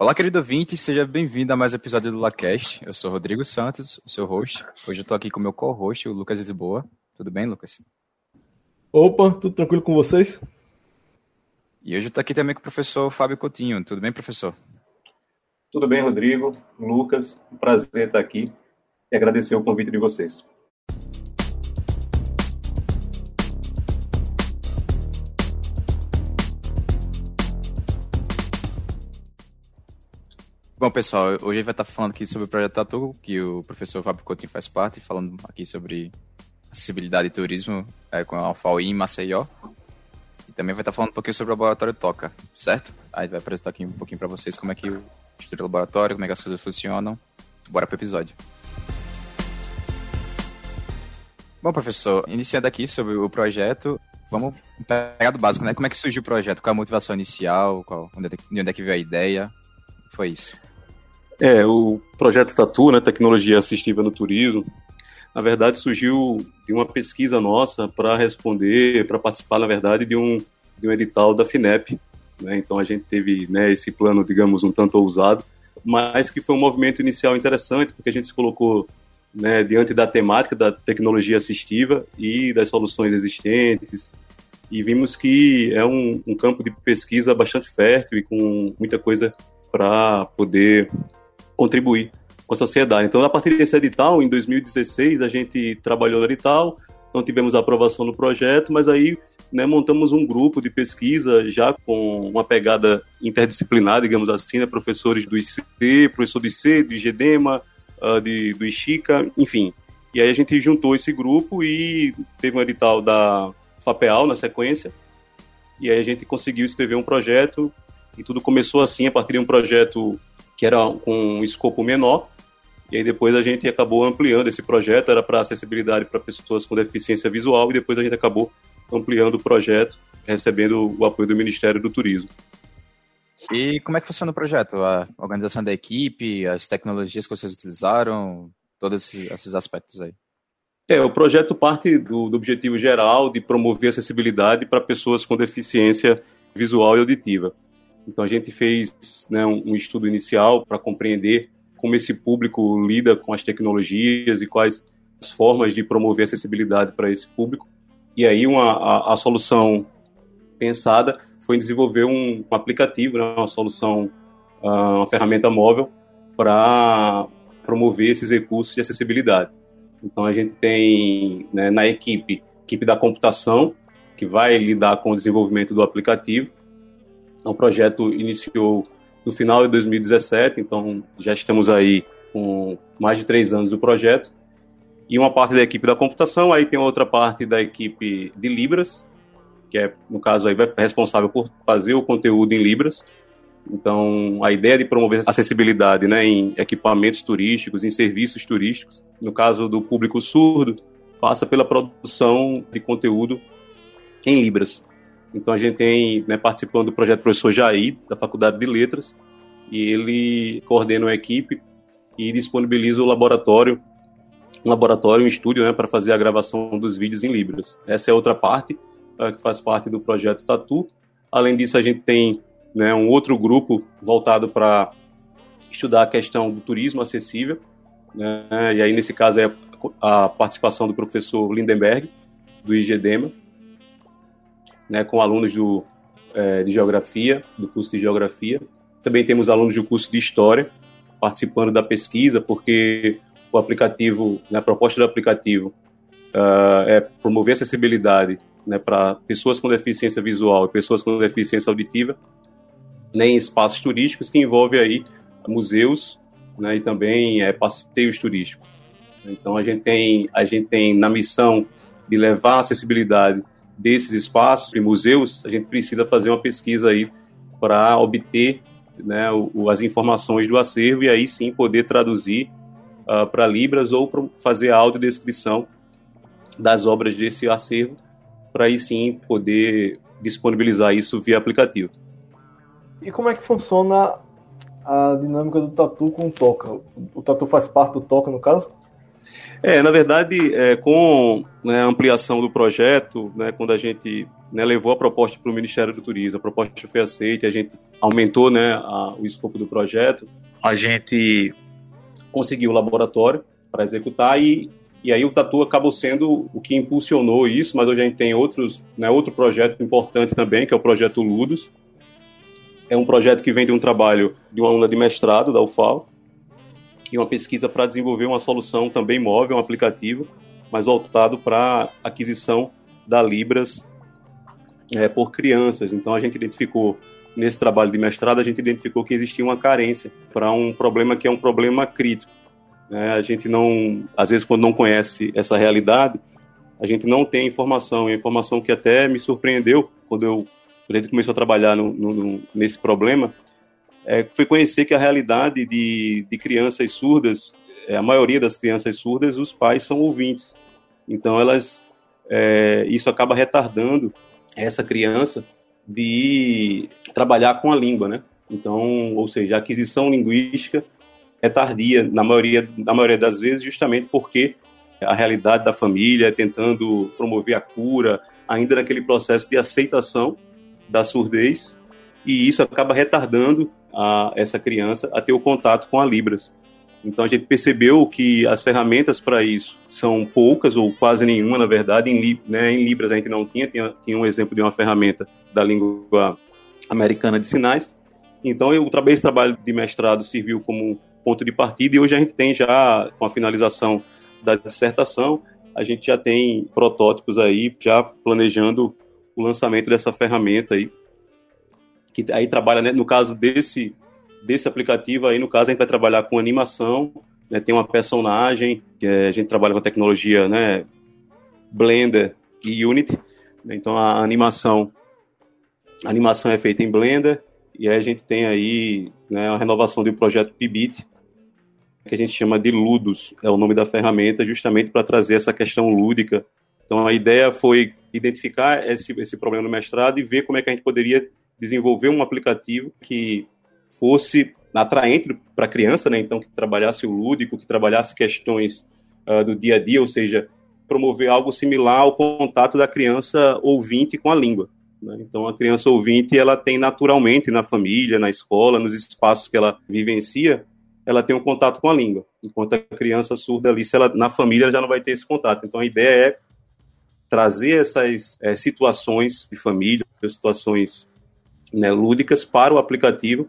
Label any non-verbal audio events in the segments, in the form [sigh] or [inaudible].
Olá, querido ouvinte, seja bem-vindo a mais um episódio do LaCast. Eu sou Rodrigo Santos, o seu host. Hoje eu tô aqui com o meu co-host, o Lucas Lisboa. Tudo bem, Lucas? Opa, tudo tranquilo com vocês? E hoje eu tô aqui também com o professor Fábio Coutinho. Tudo bem, professor? Tudo bem, Rodrigo, Lucas. Um prazer estar aqui e agradecer o convite de vocês. Bom, pessoal, hoje a gente vai estar falando aqui sobre o projeto Tatu, que o professor Fábio Coutinho faz parte, falando aqui sobre acessibilidade e turismo é, com a Alfau em Maceió. E também vai estar falando um pouquinho sobre o laboratório Toca, certo? Aí vai apresentar aqui um pouquinho para vocês como é que o estudo laboratório, como é que as coisas funcionam. Bora pro episódio. Bom, professor, iniciando aqui sobre o projeto, vamos pegar do básico, né? Como é que surgiu o projeto? Qual a motivação inicial? Qual, é de onde é que veio a ideia? Foi isso. É, o projeto Tatu, né, Tecnologia Assistiva no Turismo, na verdade surgiu de uma pesquisa nossa para responder, para participar, na verdade, de um, de um edital da FINEP. Né? Então a gente teve né, esse plano, digamos, um tanto ousado, mas que foi um movimento inicial interessante, porque a gente se colocou né, diante da temática da tecnologia assistiva e das soluções existentes, e vimos que é um, um campo de pesquisa bastante fértil e com muita coisa para poder contribuir com a sociedade. Então, a partir desse edital, em 2016, a gente trabalhou no edital, não tivemos aprovação no projeto, mas aí né, montamos um grupo de pesquisa já com uma pegada interdisciplinar, digamos assim, né, professores do IC, professor do IC, do IGEDEMA, uh, de, do IXICA, enfim. E aí a gente juntou esse grupo e teve um edital da FAPEAL na sequência, e aí a gente conseguiu escrever um projeto, e tudo começou assim, a partir de um projeto que era com um escopo menor. E aí depois a gente acabou ampliando esse projeto, era para acessibilidade para pessoas com deficiência visual, e depois a gente acabou ampliando o projeto, recebendo o apoio do Ministério do Turismo. E como é que funciona o projeto? A organização da equipe, as tecnologias que vocês utilizaram, todos esses aspectos aí? É, o projeto parte do, do objetivo geral de promover acessibilidade para pessoas com deficiência visual e auditiva. Então a gente fez né, um, estudo inicial para compreender como esse público lida com as tecnologias e quais as formas de promover acessibilidade para esse público. E aí uma, a, a solução pensada foi desenvolver um, um aplicativo, né, uma solução, uh, uma ferramenta móvel para promover esses recursos de acessibilidade. Então a gente tem né, na equipe, equipe da computação, que vai lidar com o desenvolvimento do aplicativo, o projeto iniciou no final de 2017, então já estamos aí com mais de três anos do projeto. E uma parte da equipe da computação, aí tem outra parte da equipe de Libras, que é, no caso, aí, responsável por fazer o conteúdo em Libras. Então, a ideia de promover acessibilidade né, em equipamentos turísticos, em serviços turísticos, no caso do público surdo, passa pela produção de conteúdo em Libras. Então a gente tem né, participando do projeto professor Jair, da Faculdade de Letras, e ele coordena uma equipe e disponibiliza o laboratório, um laboratório, um estúdio, né, para fazer a gravação dos vídeos em Libras. Essa é outra parte uh, que faz parte do projeto Tatu. Além disso, a gente tem né, um outro grupo voltado para estudar a questão do turismo acessível, né, e aí nesse caso é a participação do professor Lindenberg, do IGEDEMA, né, com alunos do, é, de Geografia, do curso de Geografia. Também temos alunos do curso de História participando da pesquisa, porque o aplicativo, né, a proposta do aplicativo uh, é promover acessibilidade né, para pessoas com deficiência visual e pessoas com deficiência auditiva né, em espaços turísticos que envolve aí museus né, e também é, passeios turísticos. Então a gente tem a gente tem na missão de levar acessibilidade desses espaços e museus, a gente precisa fazer uma pesquisa aí para obter né, o, as informações do acervo e aí sim poder traduzir uh, para Libras ou para fazer a audiodescrição das obras desse acervo, para aí sim poder disponibilizar isso via aplicativo. E como é que funciona a dinâmica do Tatu com o Toca? O Tatu faz parte do Toca, no caso? É, na verdade, é, com né, a ampliação do projeto, né, quando a gente né, levou a proposta para o Ministério do Turismo, a proposta foi aceita, a gente aumentou né, a, o escopo do projeto, a gente conseguiu o laboratório para executar e, e aí o Tatu acabou sendo o que impulsionou isso, mas hoje a gente tem outros, né, outro projeto importante também, que é o projeto Ludos. É um projeto que vem de um trabalho de uma aluna de mestrado da UFAL e uma pesquisa para desenvolver uma solução também móvel, um aplicativo, mas voltado para aquisição da Libras é, por crianças. Então a gente identificou nesse trabalho de mestrado a gente identificou que existia uma carência para um problema que é um problema crítico. Né? A gente não, às vezes quando não conhece essa realidade, a gente não tem informação. E a informação que até me surpreendeu quando eu a gente começou a trabalhar no, no, nesse problema é, foi conhecer que a realidade de, de crianças surdas, é, a maioria das crianças surdas, os pais são ouvintes. Então elas é, isso acaba retardando essa criança de trabalhar com a língua, né? Então, ou seja, a aquisição linguística é tardia na maioria, na maioria das vezes, justamente porque a realidade da família é tentando promover a cura, ainda naquele processo de aceitação da surdez, e isso acaba retardando a, essa criança a ter o contato com a Libras. Então a gente percebeu que as ferramentas para isso são poucas ou quase nenhuma, na verdade. Em, né, em, Libras a gente não tinha, tinha, tinha um exemplo de uma ferramenta da língua americana de sinais. Então eu, esse trabalho de mestrado serviu como ponto de partida e hoje a gente tem já, com a finalização da dissertação, a gente já tem protótipos aí, já planejando o lançamento dessa ferramenta aí, que aí trabalha, né, no caso desse desse aplicativo aí, no caso, a gente vai trabalhar com animação, né, tem uma personagem, é, a gente trabalha com a tecnologia né, Blender e Unity, né, então a animação, a animação é feita em Blender, e aí a gente tem aí né, a renovação do projeto Pibit, que a gente chama de Ludos, é o nome da ferramenta, justamente para trazer essa questão lúdica. Então a ideia foi identificar esse, esse problema no mestrado e ver como é que a gente poderia desenvolver um aplicativo que fosse atraente para a criança, né? Então, que trabalhasse o lúdico, que trabalhasse questões uh, do dia a dia, ou seja, promover algo similar ao contato da criança ouvinte com a língua. Né? Então, a criança ouvinte, ela tem naturalmente na família, na escola, nos espaços que ela vivencia, ela tem um contato com a língua. Enquanto a criança surda ali, se ela, na família, ela já não vai ter esse contato. Então, a ideia é trazer essas é, situações de família, situações né, lúdicas para o aplicativo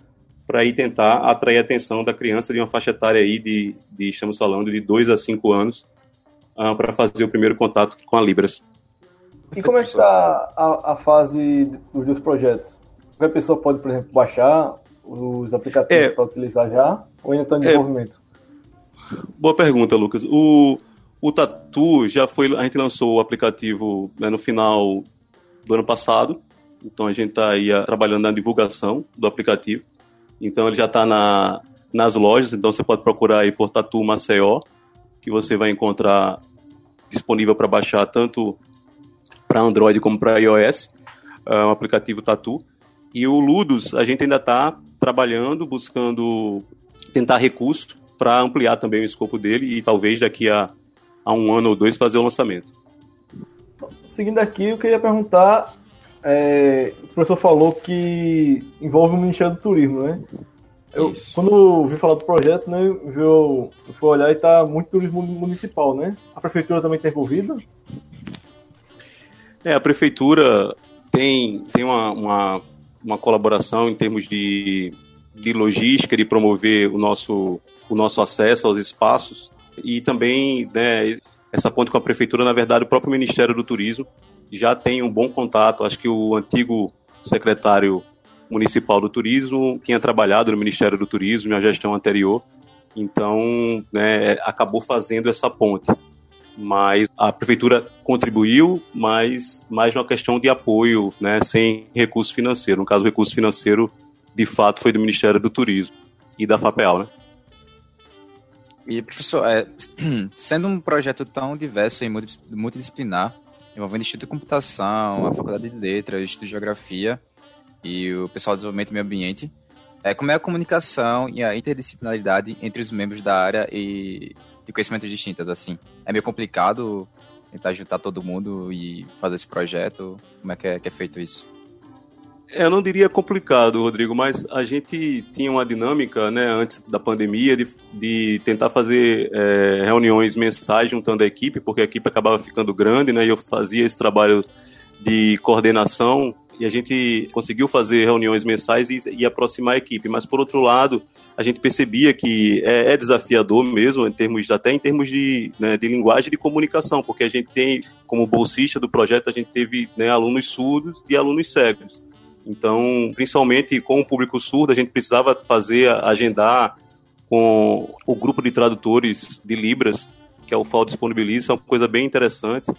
para ir tentar atrair a atenção da criança de uma faixa etária aí de, de estamos falando, de 2 a 5 anos, uh, para fazer o primeiro contato com a Libras. E como é que está a, a, fase dos dois projetos? A pessoa pode, por exemplo, baixar os aplicativos é, para utilizar já, ou ainda está em é. desenvolvimento? É, boa pergunta, Lucas. O, o Tatu já foi, a gente lançou o aplicativo né, no final do ano passado, então a gente está aí ah, trabalhando na divulgação do aplicativo. Então ele já está na, nas lojas, então você pode procurar aí por Tatu Maceió, que você vai encontrar disponível para baixar tanto para Android como para iOS, é um aplicativo Tatu. E o Ludus, a gente ainda está trabalhando, buscando tentar recurso para ampliar também o escopo dele e talvez daqui a, a um ano ou dois fazer o lançamento. Seguindo aqui, eu queria perguntar é, o professor falou que envolve o Ministério do Turismo, né? Eu, quando eu vi falar do projeto, né, eu, eu fui olhar e tá muito turismo municipal, né? A prefeitura também está envolvida? É, a prefeitura tem, tem uma, uma, uma colaboração em termos de, de logística, de promover o nosso, o nosso acesso aos espaços e também né, essa ponte com a prefeitura, na verdade, o próprio Ministério do Turismo já tem um bom contato. Acho que o antigo secretário municipal do turismo tinha trabalhado no Ministério do Turismo na gestão anterior, então né, acabou fazendo essa ponte. Mas a prefeitura contribuiu, mas mais uma questão de apoio, né, sem recurso financeiro. No caso, o recurso financeiro, de fato, foi do Ministério do Turismo e da FAPEAL, né? E, professor, é, [clears throat] sendo um projeto tão diverso e multidisciplinar, envolvendo Instituto de Computação, a Faculdade de Letras, Instituto de Geografia e o pessoal de Desenvolvimento do Meio Ambiente. É, como é a comunicação e a interdisciplinaridade entre os membros da área e de conhecimentos distintas, assim? É meio complicado tentar juntar todo mundo e fazer esse projeto? Como é que é, que é feito isso? Eu não diria complicado, Rodrigo, mas a gente tinha uma dinâmica, né, antes da pandemia, de, de tentar fazer é, reuniões mensais juntando a equipe, porque a equipe acabava ficando grande, né, e eu fazia esse trabalho de coordenação e a gente conseguiu fazer reuniões mensais e, e aproximar a equipe. Mas, por outro lado, a gente percebia que é, é desafiador mesmo, em termos, até em termos de, né, de linguagem de comunicação, porque a gente tem, como bolsista do projeto, a gente teve né, alunos surdos e alunos cegos. Então, principalmente com o público surdo, a gente precisava fazer, agendar com o grupo de tradutores de Libras, que é o FAO disponibiliza, é uma coisa bem interessante,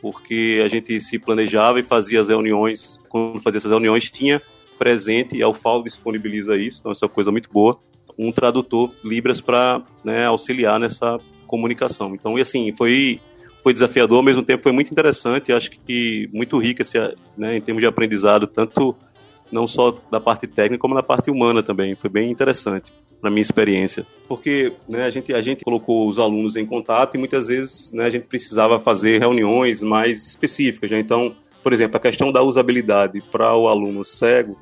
porque a gente se planejava e fazia as reuniões, quando fazia essas reuniões, tinha presente, e a UFAO disponibiliza isso, então é uma coisa muito boa, um tradutor Libras para né, auxiliar nessa comunicação. Então, e assim, foi foi desafiador, ao mesmo tempo foi muito interessante, acho que muito rica né, em termos de aprendizado, tanto não só da parte técnica, como da parte humana também. Foi bem interessante na minha experiência. Porque né, a, gente, a gente colocou os alunos em contato e muitas vezes né, a gente precisava fazer reuniões mais específicas. Né? Então, por exemplo, a questão da usabilidade para o aluno cego,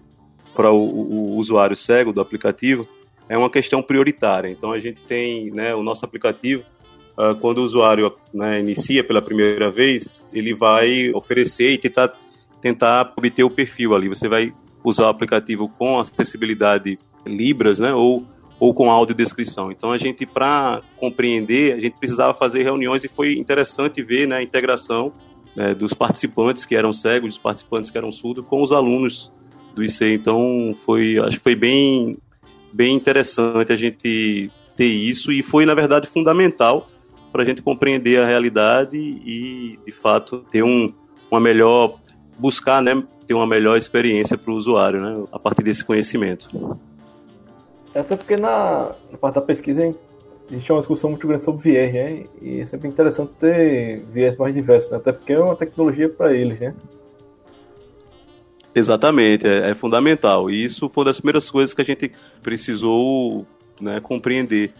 para o, o, usuário cego do aplicativo, é uma questão prioritária. Então, a gente tem né, o nosso aplicativo, uh, quando o usuário né, inicia pela primeira vez, ele vai oferecer e tentar, tentar obter o perfil ali. Você vai usar o aplicativo com acessibilidade Libras, né, ou, ou com audiodescrição. Então a gente, para compreender, a gente precisava fazer reuniões e foi interessante ver né, a integração né, dos participantes que eram cegos, dos participantes que eram surdos, com os alunos do IC. Então foi, acho que foi bem, bem interessante a gente ter isso e foi, na verdade, fundamental para a gente compreender a realidade e, de fato, ter um, uma melhor buscar, né, ter uma melhor experiência para o usuário, né, a partir desse conhecimento. É até porque na, na parte da pesquisa a gente tinha uma discussão muito grande sobre viés, né? E é sempre interessante ter viés mais diversos, né? até porque é uma tecnologia para eles, né? Exatamente, é, é, fundamental. E isso foi uma das primeiras coisas que a gente precisou né, compreender.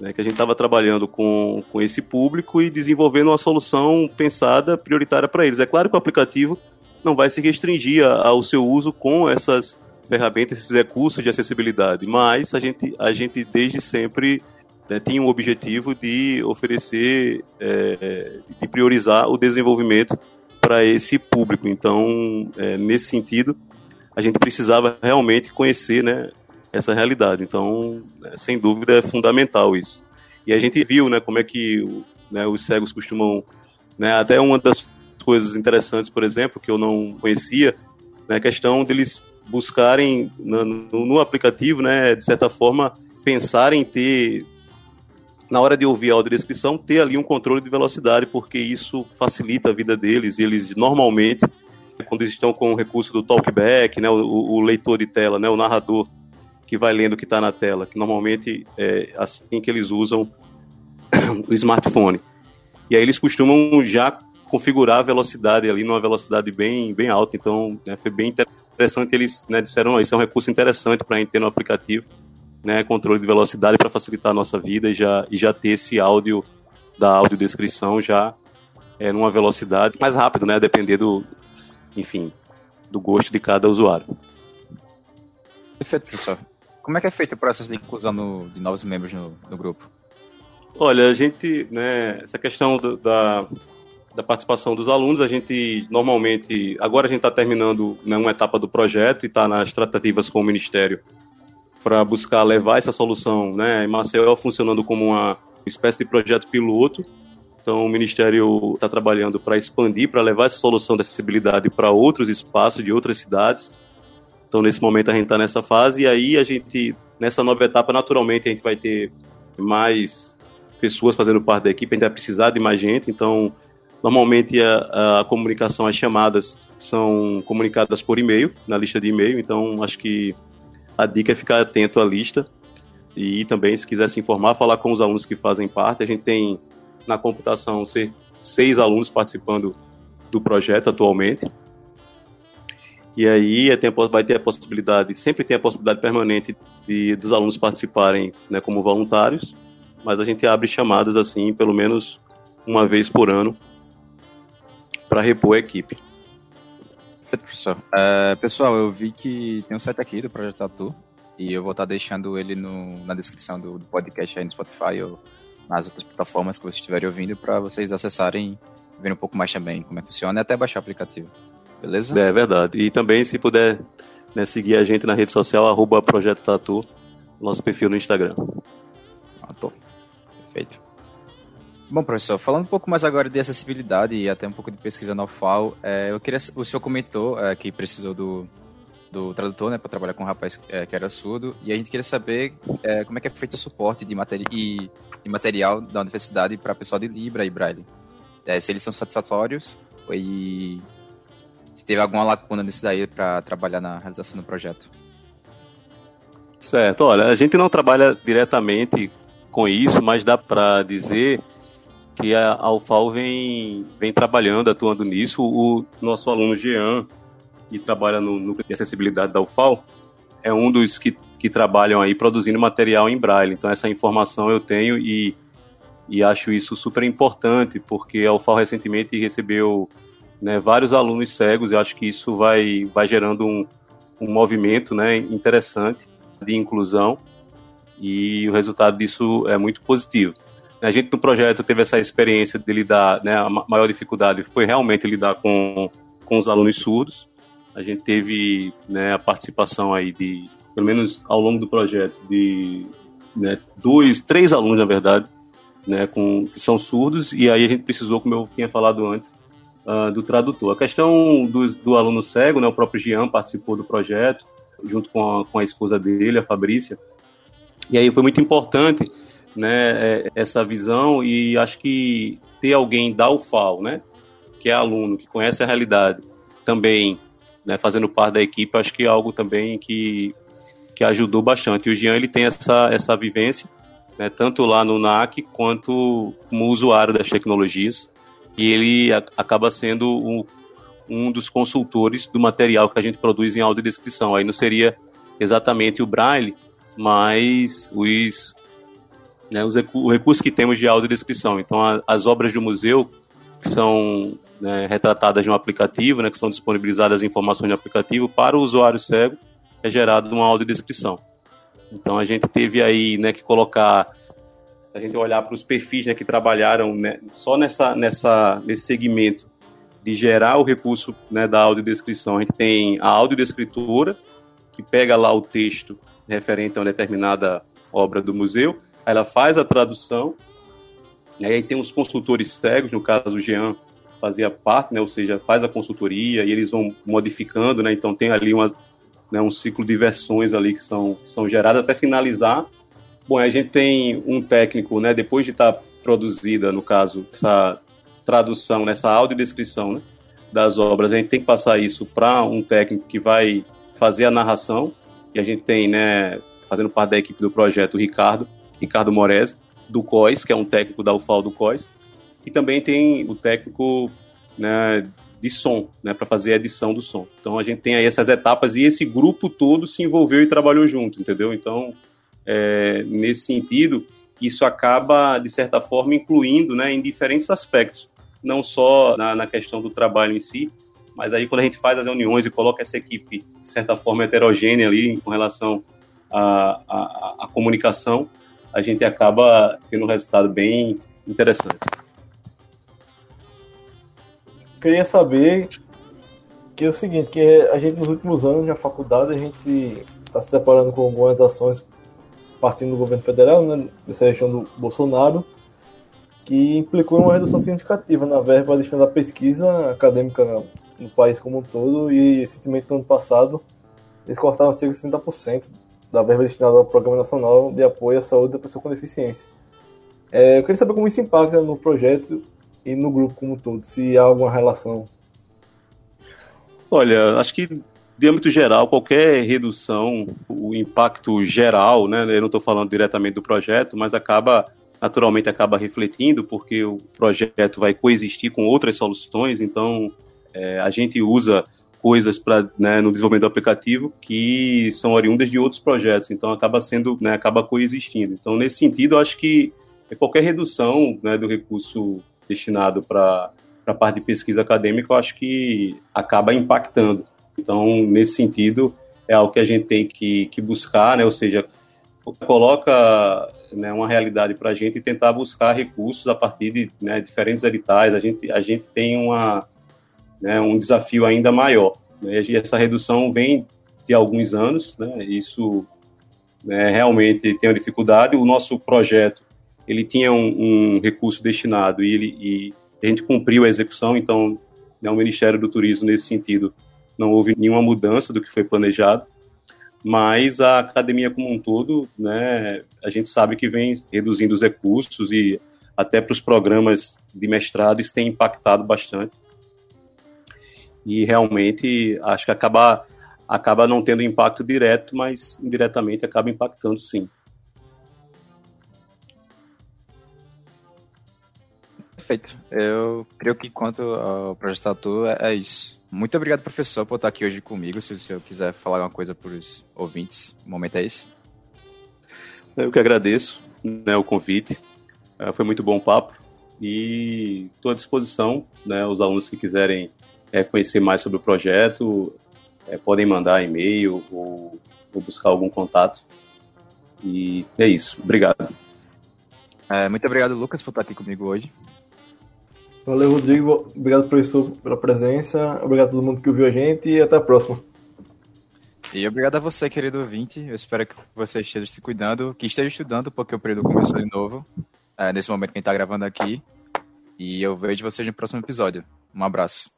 Né, que a gente estava trabalhando com, com esse público e desenvolvendo uma solução pensada prioritária para eles. É claro que o aplicativo não vai se restringir ao seu uso com essas ferramentas, esses recursos de acessibilidade, mas a gente, a gente desde sempre né, tinha um objetivo de oferecer, é, de priorizar o desenvolvimento para esse público. Então, é, nesse sentido, a gente precisava realmente conhecer né, essa realidade. Então, é, sem dúvida, é fundamental isso. E a gente viu né, como é que né, os cegos costumam. Né, até uma das coisas interessantes, por exemplo, que eu não conhecia, né, a questão deles buscarem no, no, aplicativo, né, de certa forma, pensarem em ter, na hora de ouvir a audiodescrição, ter ali um controle de velocidade, porque isso facilita a vida deles. E eles normalmente, quando estão com o recurso do talkback, né, o, o leitor de tela, né, o narrador que vai lendo o que está na tela, que normalmente é assim que eles usam [coughs] o smartphone. E aí eles costumam já configurar a velocidade ali numa velocidade bem, bem alta. Então, né, foi bem interessante. Eles né, disseram: isso é um recurso interessante para a gente ter no aplicativo, né, controle de velocidade para facilitar a nossa vida e já, e já ter esse áudio da audiodescrição já é, numa velocidade mais rápido, né, depender do, enfim, do gosto de cada usuário. Perfeito, professor. Como é que é feito o processo de inclusão no, de novos membros no, no grupo? Olha, a gente, né, essa questão do, da, da participação dos alunos. A gente normalmente, agora a gente está terminando né, uma etapa do projeto e está nas tratativas com o Ministério para buscar levar essa solução, né, em Maceió funcionando como uma espécie de projeto piloto. Então o Ministério está trabalhando para expandir, para levar essa solução de acessibilidade para outros espaços de outras cidades. Então nesse momento a gente está nessa fase e aí a gente nessa nova etapa naturalmente a gente vai ter mais pessoas fazendo parte da equipe, a gente vai precisar de mais gente, então Normalmente a, a comunicação, as chamadas são comunicadas por e-mail, na lista de e-mail, então acho que a dica é ficar atento à lista e também, se quiser se informar, falar com os alunos que fazem parte. A gente tem na computação seis alunos participando do projeto atualmente. E aí é, vai ter a possibilidade, sempre tem a possibilidade permanente de, dos alunos participarem né, como voluntários, mas a gente abre chamadas assim, pelo menos uma vez por ano, para repor a equipe. Perfeito, professor. Uh, pessoal, eu vi que tem um site aqui do Projeto Tatu e eu vou estar deixando ele no, na descrição do, do podcast aí no Spotify ou nas outras plataformas que vocês estiverem ouvindo para vocês acessarem e verem um pouco mais também como é que funciona e até baixar o aplicativo. Beleza? É verdade. E também, se puder né, seguir a gente na rede social, arroba Projeto Tatu, nosso perfil no Instagram. Ah, tô. Perfeito. Bom, professor, falando um pouco mais agora de acessibilidade e até um pouco de pesquisa na UFAL, é, eu queria, o senhor comentou é, que precisou do, do tradutor, né, para trabalhar com um rapaz é, que era surdo, e a gente queria saber é, como é que é feito o suporte de, materi e, de material da universidade para pessoal de Libra e Braille. É, se eles são satisfatórios e se teve alguma lacuna nisso daí para trabalhar na realização do projeto. Certo, olha, a gente não trabalha diretamente com isso, mas dá para dizer que a UFAL vem, vem trabalhando, atuando nisso. O nosso aluno Jean, que trabalha no núcleo de acessibilidade da UFAL, é um dos que, que trabalham aí produzindo material em braille. Então essa informação eu tenho e, e acho isso super importante, porque a UFAL recentemente recebeu né, vários alunos cegos, eu acho que isso vai, vai gerando um, um movimento né, interessante de inclusão e o resultado disso é muito positivo. A gente no projeto teve essa experiência de lidar, né, a maior dificuldade foi realmente lidar com, com os alunos surdos. A gente teve né, a participação aí de, pelo menos ao longo do projeto, de né, dois, três alunos, na verdade, né, com, que são surdos, e aí a gente precisou, como eu tinha falado antes, uh, do tradutor. A questão do, do aluno cego, né, o próprio Jean participou do projeto, junto com a, com a esposa dele, a Fabrícia, e aí foi muito importante né, é, essa visão e acho que ter alguém da UFAL, né, que é aluno, que conhece a realidade, também né, fazendo parte da equipe, acho que é algo também que, que ajudou bastante. E o Jean ele tem essa, essa vivência, né, tanto lá no NAC quanto como usuário das tecnologias, e ele a, acaba sendo um, um dos consultores do material que a gente produz em audiodescrição. Aí não seria exatamente o Braille, mas os né, os, o recurso que temos de audiodescrição. Então, a, as obras do museu, que são né, retratadas no aplicativo, né, que são disponibilizadas as informações no aplicativo, para o usuário cego, é gerado uma audiodescrição. Então, a gente teve aí né, que colocar, se a gente olhar para os perfis né, que trabalharam né, só nessa, nessa, nesse segmento de gerar o recurso né, da audiodescrição, a gente tem a audiodescritora, que pega lá o texto referente a uma determinada obra do museu, ela faz a tradução, e aí tem os consultores cegos, no caso o Jean fazia parte, né, ou seja, faz a consultoria e eles vão modificando, né, então tem ali uma, né, um ciclo de versões ali que são, são geradas até finalizar. Bom, a gente tem um técnico, né, depois de estar tá produzida, no caso, essa tradução, nessa audiodescrição né, das obras, a gente tem que passar isso para um técnico que vai fazer a narração, e a gente tem, né, fazendo parte da equipe do projeto, o Ricardo, Ricardo Mores, do COIS, que é um técnico da UFAL do COIS, e também tem o técnico né, de som, né, para fazer a edição do som. Então a gente tem aí essas etapas e esse grupo todo se envolveu e trabalhou junto, entendeu? Então, é, nesse sentido, isso acaba, de certa forma, incluindo né, em diferentes aspectos, não só na, na questão do trabalho em si, mas aí quando a gente faz as reuniões e coloca essa equipe, de certa forma, heterogênea ali com relação à comunicação, a gente acaba tendo um resultado bem interessante. Queria saber que é o seguinte, que a gente nos últimos anos na faculdade a gente está se deparando com algumas ações partindo do governo federal, né, dessa região do Bolsonaro, que implicou uma redução significativa na verba destinada à pesquisa acadêmica no país como um todo e recentemente no ano passado eles cortaram cerca de 30% da verba destinada ao Programa Nacional de Apoio à Saúde da Pessoa com Deficiência. É, eu queria saber como isso impacta no projeto e no grupo como um todo, se há alguma relação. Olha, acho que de âmbito geral, qualquer redução, o impacto geral, né, eu não estou falando diretamente do projeto, mas acaba, naturalmente acaba refletindo, porque o projeto vai coexistir com outras soluções, então é, a gente usa coisas para né, no desenvolvimento do aplicativo que são oriundas de outros projetos, então acaba sendo, né, acaba coexistindo. Então nesse sentido, eu acho que qualquer redução né, do recurso destinado para a parte de pesquisa acadêmica, eu acho que acaba impactando. Então, nesse sentido, é algo que a gente tem que, que buscar, né? ou seja, coloca né, uma realidade para a gente e tentar buscar recursos a partir de né, diferentes editais. A gente, a gente tem uma, né, um desafio ainda maior. Né? E essa redução vem de alguns anos, né? isso né, realmente tem uma dificuldade. O nosso projeto ele tinha um, um recurso destinado e, ele, e a gente cumpriu a execução, então né, o Ministério do Turismo, nesse sentido, não houve nenhuma mudança do que foi planejado mas a academia como um todo, né, a gente sabe que vem reduzindo os recursos e até para os programas de mestrado isso tem impactado bastante. E realmente acho que acaba, acaba não tendo impacto direto, mas indiretamente acaba impactando sim. Perfeito. Eu creio que quanto ao projeto Tatu é, é isso. Muito obrigado, professor, por estar aqui hoje comigo. Se o senhor quiser falar alguma coisa para os ouvintes, o momento é esse. Eu que agradeço né, o convite. É, foi muito bom o papo e estou à disposição. Né, os alunos que quiserem é, conhecer mais sobre o projeto é, podem mandar e-mail ou, ou, buscar algum contato. E é isso. Obrigado. É, muito obrigado, Lucas, por estar aqui comigo hoje. Valeu, Rodrigo. Obrigado, professor, pela presença. Obrigado a todo mundo que ouviu a gente e até a próxima. E obrigado a você, querido ouvinte. Eu espero que você esteja se cuidando, que esteja estudando, porque o período começou de novo. É, nesse momento que a gente está gravando aqui. E eu vejo vocês no próximo episódio. Um abraço.